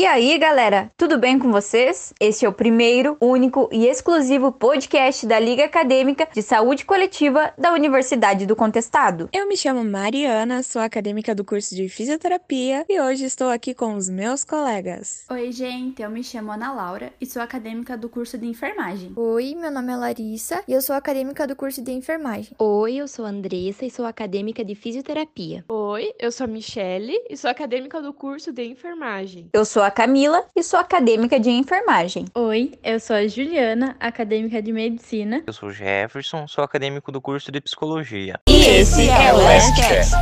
E aí, galera, tudo bem com vocês? Este é o primeiro, único e exclusivo podcast da Liga Acadêmica de Saúde Coletiva da Universidade do Contestado. Eu me chamo Mariana, sou acadêmica do curso de Fisioterapia e hoje estou aqui com os meus colegas. Oi, gente, eu me chamo Ana Laura e sou acadêmica do curso de Enfermagem. Oi, meu nome é Larissa e eu sou acadêmica do curso de Enfermagem. Oi, eu sou Andressa e sou acadêmica de Fisioterapia. Oi, eu sou a Michele e sou acadêmica do curso de Enfermagem. Eu sou a Camila e sou acadêmica de enfermagem. Oi, eu sou a Juliana, acadêmica de medicina. Eu sou o Jefferson, sou acadêmico do curso de psicologia. E esse é o Lastcast.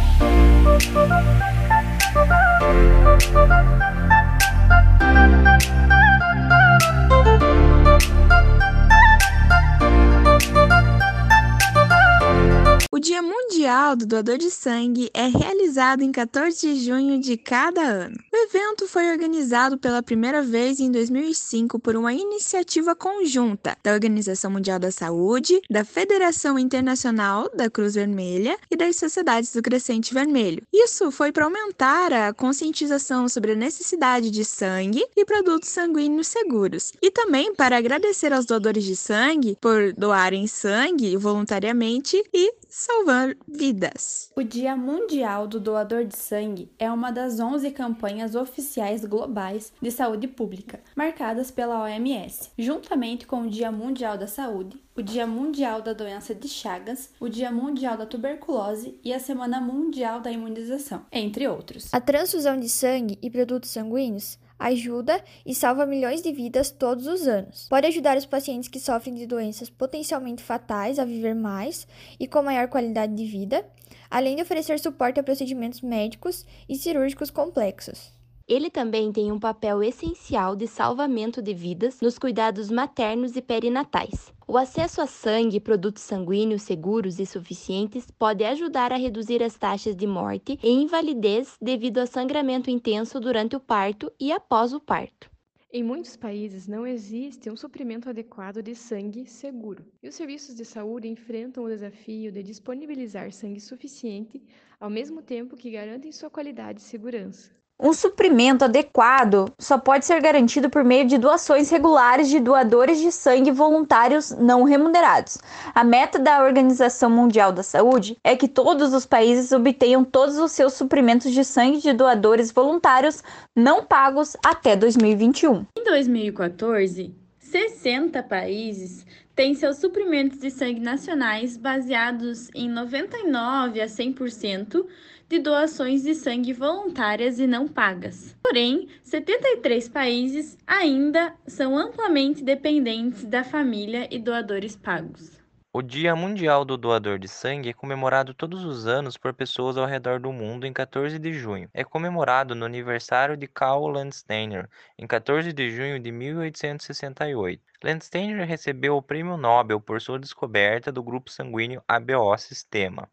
Doador de Sangue é realizado em 14 de junho de cada ano. O evento foi organizado pela primeira vez em 2005 por uma iniciativa conjunta da Organização Mundial da Saúde, da Federação Internacional da Cruz Vermelha e das Sociedades do Crescente Vermelho. Isso foi para aumentar a conscientização sobre a necessidade de sangue e produtos sanguíneos seguros, e também para agradecer aos doadores de sangue por doarem sangue voluntariamente e salvar vidas. O Dia Mundial do Doador de Sangue é uma das 11 campanhas oficiais globais de saúde pública, marcadas pela OMS, juntamente com o Dia Mundial da Saúde, o Dia Mundial da Doença de Chagas, o Dia Mundial da Tuberculose e a Semana Mundial da Imunização, entre outros. A transfusão de sangue e produtos sanguíneos ajuda e salva milhões de vidas todos os anos. Pode ajudar os pacientes que sofrem de doenças potencialmente fatais a viver mais e com maior qualidade de vida, além de oferecer suporte a procedimentos médicos e cirúrgicos complexos. Ele também tem um papel essencial de salvamento de vidas nos cuidados maternos e perinatais. O acesso a sangue e produtos sanguíneos seguros e suficientes pode ajudar a reduzir as taxas de morte e invalidez devido a sangramento intenso durante o parto e após o parto. Em muitos países não existe um suprimento adequado de sangue seguro, e os serviços de saúde enfrentam o desafio de disponibilizar sangue suficiente ao mesmo tempo que garantem sua qualidade e segurança. Um suprimento adequado só pode ser garantido por meio de doações regulares de doadores de sangue voluntários não remunerados. A meta da Organização Mundial da Saúde é que todos os países obtenham todos os seus suprimentos de sangue de doadores voluntários não pagos até 2021. Em 2014, 60 países têm seus suprimentos de sangue nacionais baseados em 99 a 100% de doações de sangue voluntárias e não pagas. Porém, 73 países ainda são amplamente dependentes da família e doadores pagos. O Dia Mundial do Doador de Sangue é comemorado todos os anos por pessoas ao redor do mundo em 14 de junho. É comemorado no aniversário de Carl Landsteiner, em 14 de junho de 1868. Landsteiner recebeu o Prêmio Nobel por sua descoberta do grupo sanguíneo ABO sistema.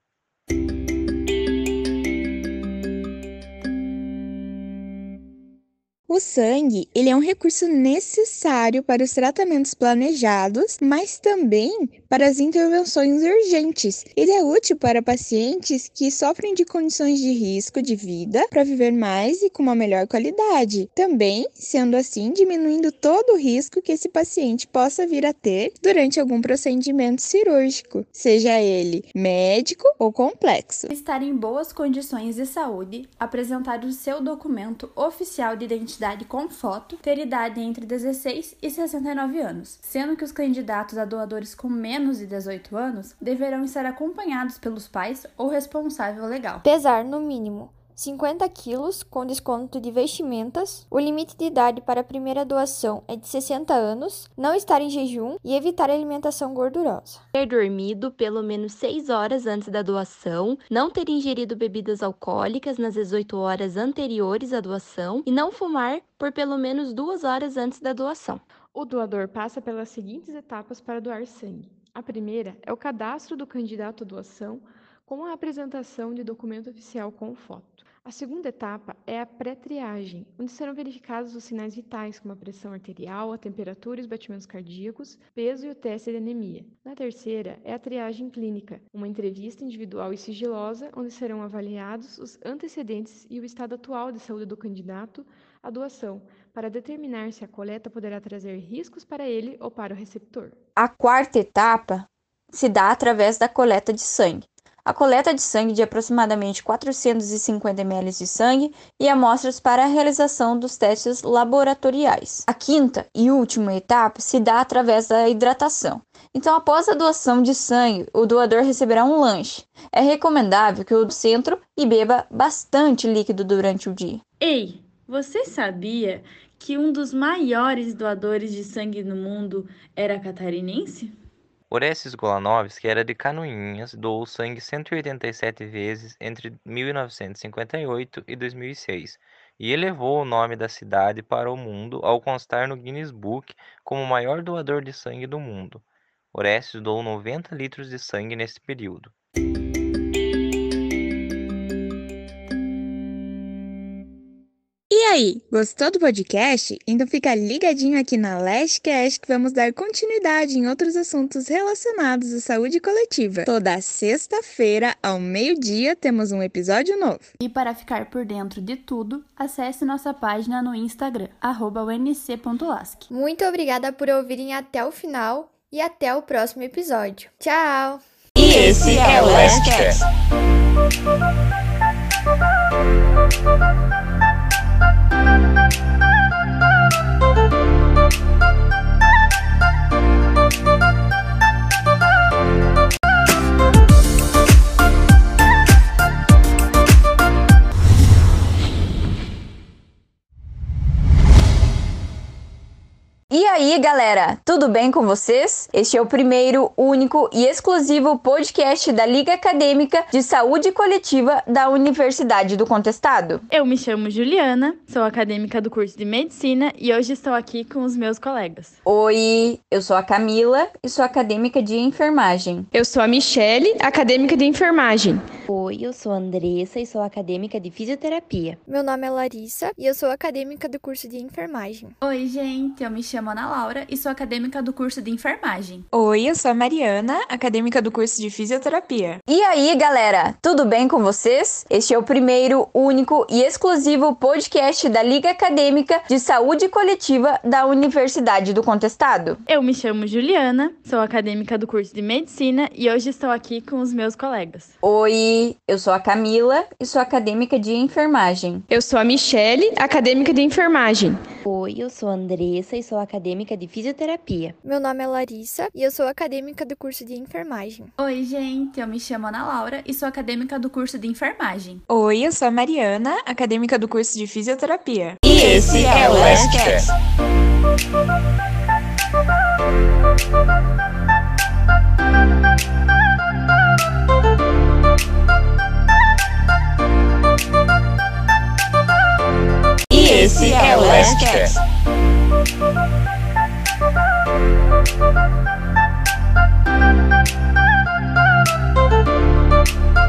O sangue, ele é um recurso necessário para os tratamentos planejados, mas também para as intervenções urgentes. Ele é útil para pacientes que sofrem de condições de risco de vida para viver mais e com uma melhor qualidade. Também, sendo assim, diminuindo todo o risco que esse paciente possa vir a ter durante algum procedimento cirúrgico, seja ele médico ou complexo. Estar em boas condições de saúde, apresentar o seu documento oficial de identidade identidade com foto, ter idade entre 16 e 69 anos, sendo que os candidatos a doadores com menos de 18 anos deverão estar acompanhados pelos pais ou responsável legal. Pesar no mínimo 50 quilos, com desconto de vestimentas. O limite de idade para a primeira doação é de 60 anos, não estar em jejum e evitar alimentação gordurosa. Ter dormido pelo menos 6 horas antes da doação, não ter ingerido bebidas alcoólicas nas 18 horas anteriores à doação e não fumar por pelo menos 2 horas antes da doação. O doador passa pelas seguintes etapas para doar sangue. A primeira é o cadastro do candidato à doação com a apresentação de documento oficial com foto. A segunda etapa é a pré-triagem, onde serão verificados os sinais vitais, como a pressão arterial, a temperatura e os batimentos cardíacos, peso e o teste de anemia. Na terceira é a triagem clínica, uma entrevista individual e sigilosa, onde serão avaliados os antecedentes e o estado atual de saúde do candidato à doação, para determinar se a coleta poderá trazer riscos para ele ou para o receptor. A quarta etapa se dá através da coleta de sangue. A coleta de sangue de aproximadamente 450 ml de sangue e amostras para a realização dos testes laboratoriais. A quinta e última etapa se dá através da hidratação. Então, após a doação de sangue, o doador receberá um lanche. É recomendável que o centro e beba bastante líquido durante o dia. Ei, você sabia que um dos maiores doadores de sangue no mundo era catarinense? Orestes Golanovski era de Canoinhas, doou sangue 187 vezes entre 1958 e 2006 e elevou o nome da cidade para o mundo ao constar no Guinness Book como o maior doador de sangue do mundo. Orestes doou 90 litros de sangue nesse período. Aí, gostou do podcast? Então fica ligadinho aqui na Lastcast que vamos dar continuidade em outros assuntos relacionados à saúde coletiva. Toda sexta-feira, ao meio-dia, temos um episódio novo. E para ficar por dentro de tudo, acesse nossa página no Instagram, unc.lasc. Muito obrigada por ouvirem até o final e até o próximo episódio. Tchau! E esse é o Lastcast. E aí, galera, tudo bem com vocês? Este é o primeiro, único e exclusivo podcast da Liga Acadêmica de Saúde Coletiva da Universidade do Contestado. Eu me chamo Juliana, sou acadêmica do curso de Medicina e hoje estou aqui com os meus colegas. Oi, eu sou a Camila e sou acadêmica de enfermagem. Eu sou a Michele, acadêmica de enfermagem. Oi, eu sou a Andressa e sou acadêmica de fisioterapia. Meu nome é Larissa e eu sou acadêmica do curso de enfermagem. Oi, gente, eu me chamo Ana Laura e sou acadêmica do curso de enfermagem. Oi, eu sou a Mariana, acadêmica do curso de fisioterapia. E aí, galera, tudo bem com vocês? Este é o primeiro, único e exclusivo podcast da Liga Acadêmica de Saúde Coletiva da Universidade do Contestado. Eu me chamo Juliana, sou acadêmica do curso de Medicina e hoje estou aqui com os meus colegas. Oi, eu sou a Camila e sou acadêmica de enfermagem. Eu sou a Michele, acadêmica de enfermagem. Oi, eu sou a Andressa e sou acadêmica de fisioterapia. Meu nome é Larissa e eu sou acadêmica do curso de enfermagem. Oi, gente, eu me chamo Ana Laura e sou acadêmica do curso de enfermagem. Oi, eu sou a Mariana, acadêmica do curso de fisioterapia. E esse é o Lastcast. E esse é o Lastcast. O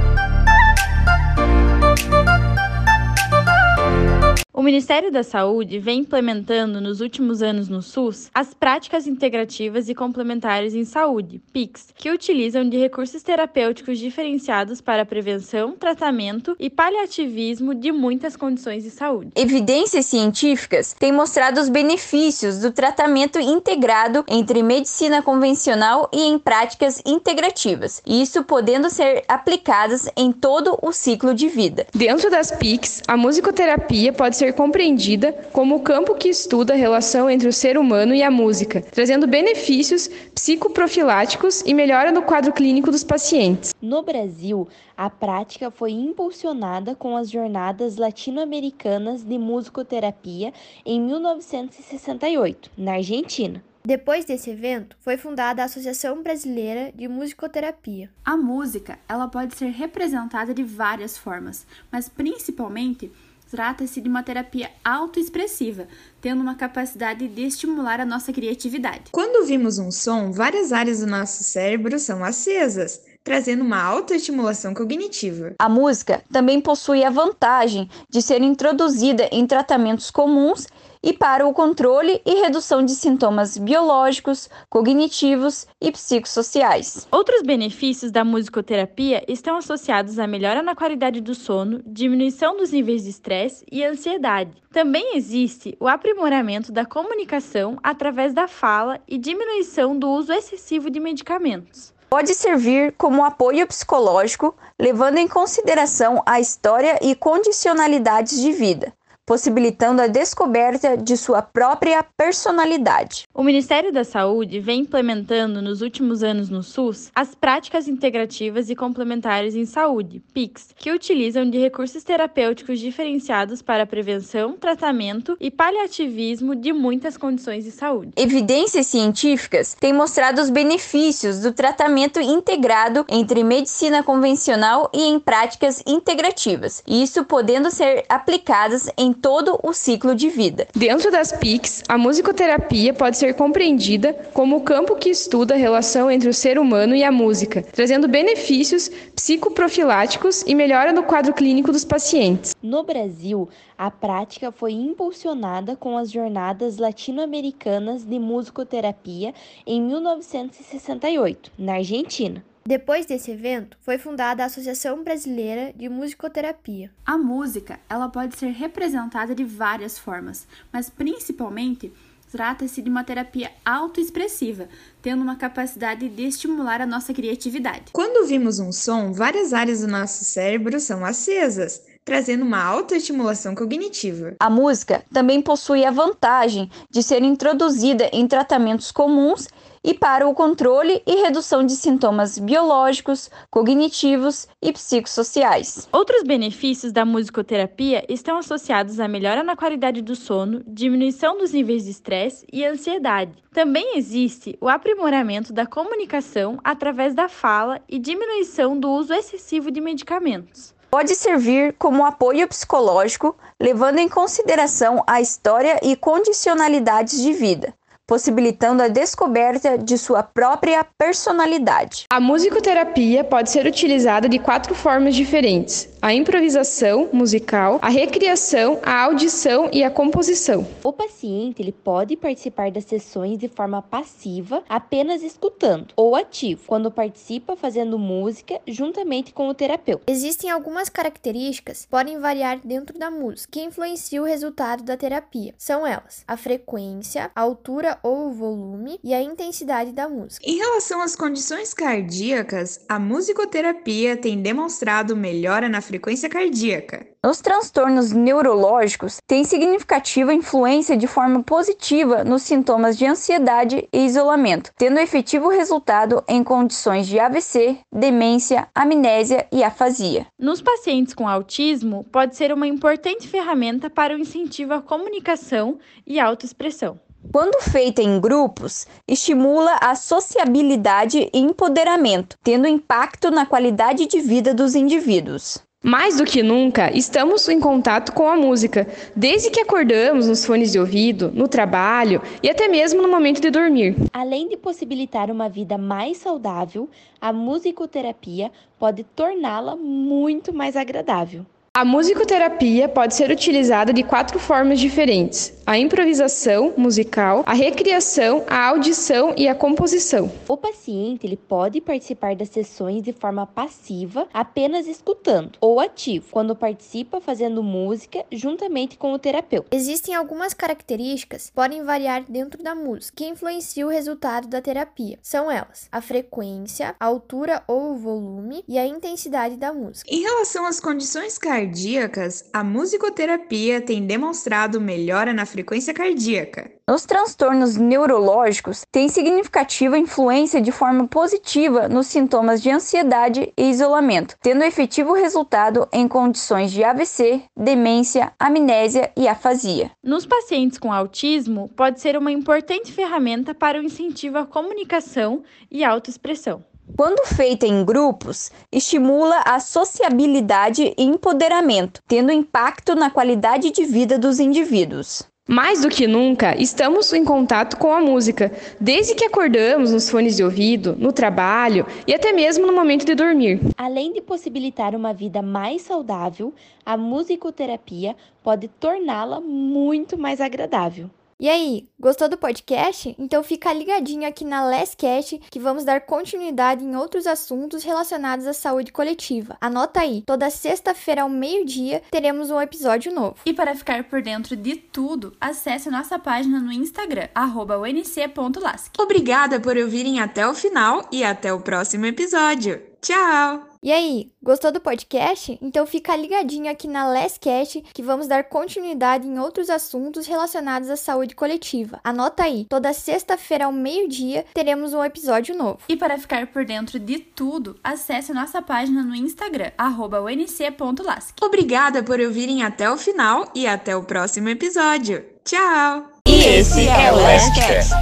Ministério da Saúde vem implementando nos últimos anos no SUS as práticas integrativas e complementares em saúde, PICs, que utilizam de recursos terapêuticos diferenciados para a prevenção, tratamento e paliativismo de muitas condições de saúde. Evidências científicas têm mostrado os benefícios do tratamento integrado entre medicina convencional e em práticas integrativas, isso podendo ser aplicadas em todo o ciclo de vida. Dentro das PICs, a musicoterapia pode ser compreendida como o campo que estuda a relação entre o ser humano e a música, trazendo benefícios psicoprofiláticos e melhora no quadro clínico dos pacientes. No Brasil, a prática foi impulsionada com as Jornadas Latino-Americanas de Musicoterapia em 1968, na Argentina. Depois desse evento, foi fundada a Associação Brasileira de Musicoterapia. A música, ela pode ser representada de várias formas, mas principalmente trata-se de uma terapia autoexpressiva, tendo uma capacidade de estimular a nossa criatividade. Quando ouvimos um som, várias áreas do nosso cérebro são acesas. trazendo uma alta estimulação cognitiva. A música também possui a vantagem de ser introduzida em tratamentos comuns e para o controle e redução de sintomas biológicos, cognitivos e psicossociais. Outros benefícios da musicoterapia estão associados à melhora na qualidade do sono, diminuição dos níveis de estresse e ansiedade. Também existe o aprimoramento da comunicação através da fala e diminuição do uso excessivo de medicamentos. Pode servir como apoio psicológico, levando em consideração a história e condicionalidades de vida possibilitando a descoberta de sua própria personalidade. O Ministério da Saúde vem implementando nos últimos anos no SUS as práticas integrativas e complementares em saúde, PICS, que utilizam de recursos terapêuticos diferenciados para prevenção, tratamento e paliativismo de muitas condições de saúde. Evidências científicas têm mostrado os benefícios do tratamento integrado entre medicina convencional e em práticas integrativas, isso podendo ser aplicadas em todo o ciclo de vida. Dentro das PICs, a musicoterapia pode ser compreendida como o campo que estuda a relação entre o ser humano e a música, trazendo benefícios psicoprofiláticos e melhora no quadro clínico dos pacientes. No Brasil, a prática foi impulsionada com as Jornadas Latino-Americanas de Musicoterapia em 1968, na Argentina. Depois desse evento, foi fundada a Associação Brasileira de Musicoterapia. A música, ela pode ser representada de várias formas, mas principalmente trata-se de uma terapia autoexpressiva, tendo uma capacidade de estimular a nossa criatividade. Quando ouvimos um som, várias áreas do nosso cérebro são acesas, trazendo uma alta estimulação cognitiva. A música também possui a vantagem de ser introduzida em tratamentos comuns e para o controle e redução de sintomas biológicos, cognitivos e psicossociais. Outros benefícios da musicoterapia estão associados à melhora na qualidade do sono, diminuição dos níveis de estresse e ansiedade. Também existe o aprimoramento da comunicação através da fala e diminuição do uso excessivo de medicamentos pode servir como apoio psicológico, levando em consideração a história e condicionalidades de vida possibilitando a descoberta de sua própria personalidade. A musicoterapia pode ser utilizada de quatro formas diferentes: a improvisação musical, a recriação, a audição e a composição. O paciente ele pode participar das sessões de forma passiva, apenas escutando, ou ativo, quando participa fazendo música juntamente com o terapeuta. Existem algumas características que podem variar dentro da música que influenciam o resultado da terapia. São elas: a frequência, a altura ou o volume e a intensidade da música. Em relação às condições cardíacas, a musicoterapia tem demonstrado melhora na frequência cardíaca. Nos transtornos neurológicos, tem significativa influência de forma positiva nos sintomas de ansiedade e isolamento, tendo efetivo resultado em condições de AVC, demência, amnésia e afasia. Nos pacientes com autismo, pode ser uma importante ferramenta para o incentivo à comunicação e autoexpressão. Quando feita em grupos, estimula a sociabilidade e empoderamento, tendo impacto na qualidade de vida dos indivíduos. Mais do que nunca, estamos em contato com a música, desde que acordamos nos fones de ouvido, no trabalho e até mesmo no momento de dormir. Além de possibilitar uma vida mais saudável, a musicoterapia pode torná-la muito mais agradável. A musicoterapia pode ser utilizada de quatro formas diferentes: a improvisação musical, a recriação, a audição e a composição. O paciente ele pode participar das sessões de forma passiva, apenas escutando, ou ativo, quando participa fazendo música juntamente com o terapeuta. Existem algumas características que podem variar dentro da música que influenciam o resultado da terapia. São elas: a frequência, a altura ou o volume e a intensidade da música. Em relação às condições cardíacas, cardíacas, a musicoterapia tem demonstrado melhora na frequência cardíaca. Nos transtornos neurológicos, tem significativa influência de forma positiva nos sintomas de ansiedade e isolamento, tendo efetivo resultado em condições de AVC, demência, amnésia e afasia. Nos pacientes com autismo, pode ser uma importante ferramenta para o incentivo à comunicação e autoexpressão. Quando feita em grupos, estimula a sociabilidade e empoderamento, tendo impacto na qualidade de vida dos indivíduos. Mais do que nunca, estamos em contato com a música, desde que acordamos nos fones de ouvido, no trabalho e até mesmo no momento de dormir. Além de possibilitar uma vida mais saudável, a musicoterapia pode torná-la muito mais agradável. E aí, gostou do podcast? Então fica ligadinho aqui na Lastcast que vamos dar continuidade em outros assuntos relacionados à saúde coletiva. Anota aí, toda sexta-feira ao meio-dia teremos um episódio novo. E para ficar por dentro de tudo, acesse nossa página no Instagram, unc.lasc. Obrigada por ouvirem até o final e até o próximo episódio. Tchau! E aí, gostou do podcast? Então fica ligadinho aqui na Lastcast que vamos dar continuidade em outros assuntos relacionados à saúde coletiva. Anota aí, toda sexta-feira ao meio-dia teremos um episódio novo. E para ficar por dentro de tudo, acesse nossa página no Instagram, unc.lasc. Obrigada por ouvirem até o final e até o próximo episódio. Tchau! E esse é o Lastcast.